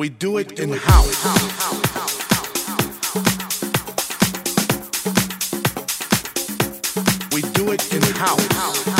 We do it in house. We do it in house.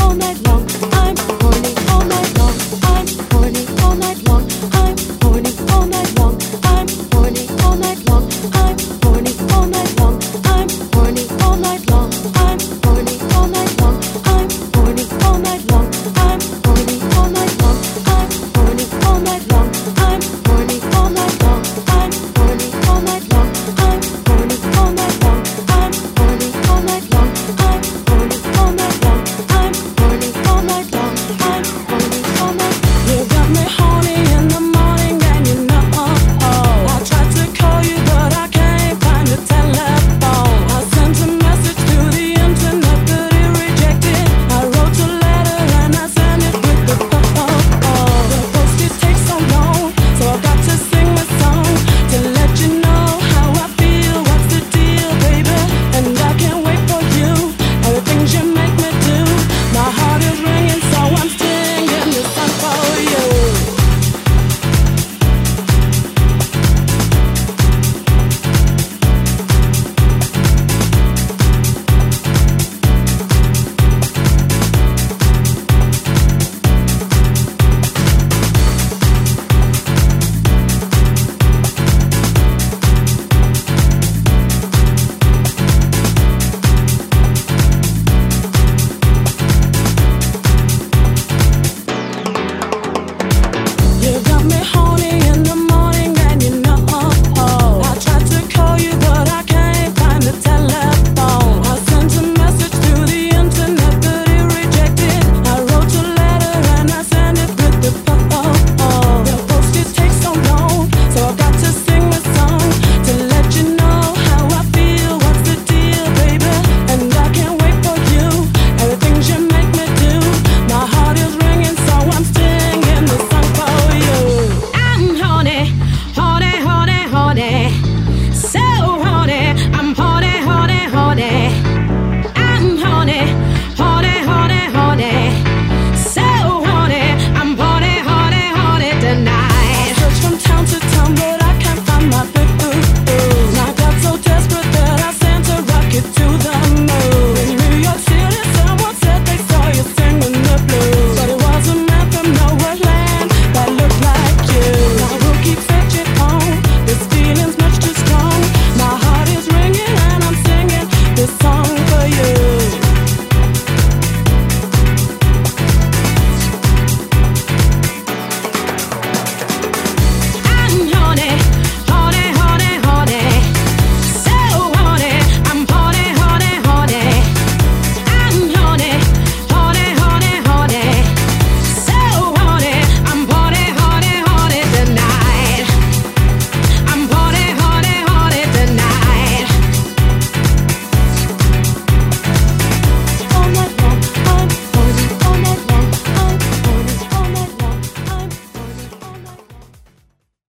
all night long.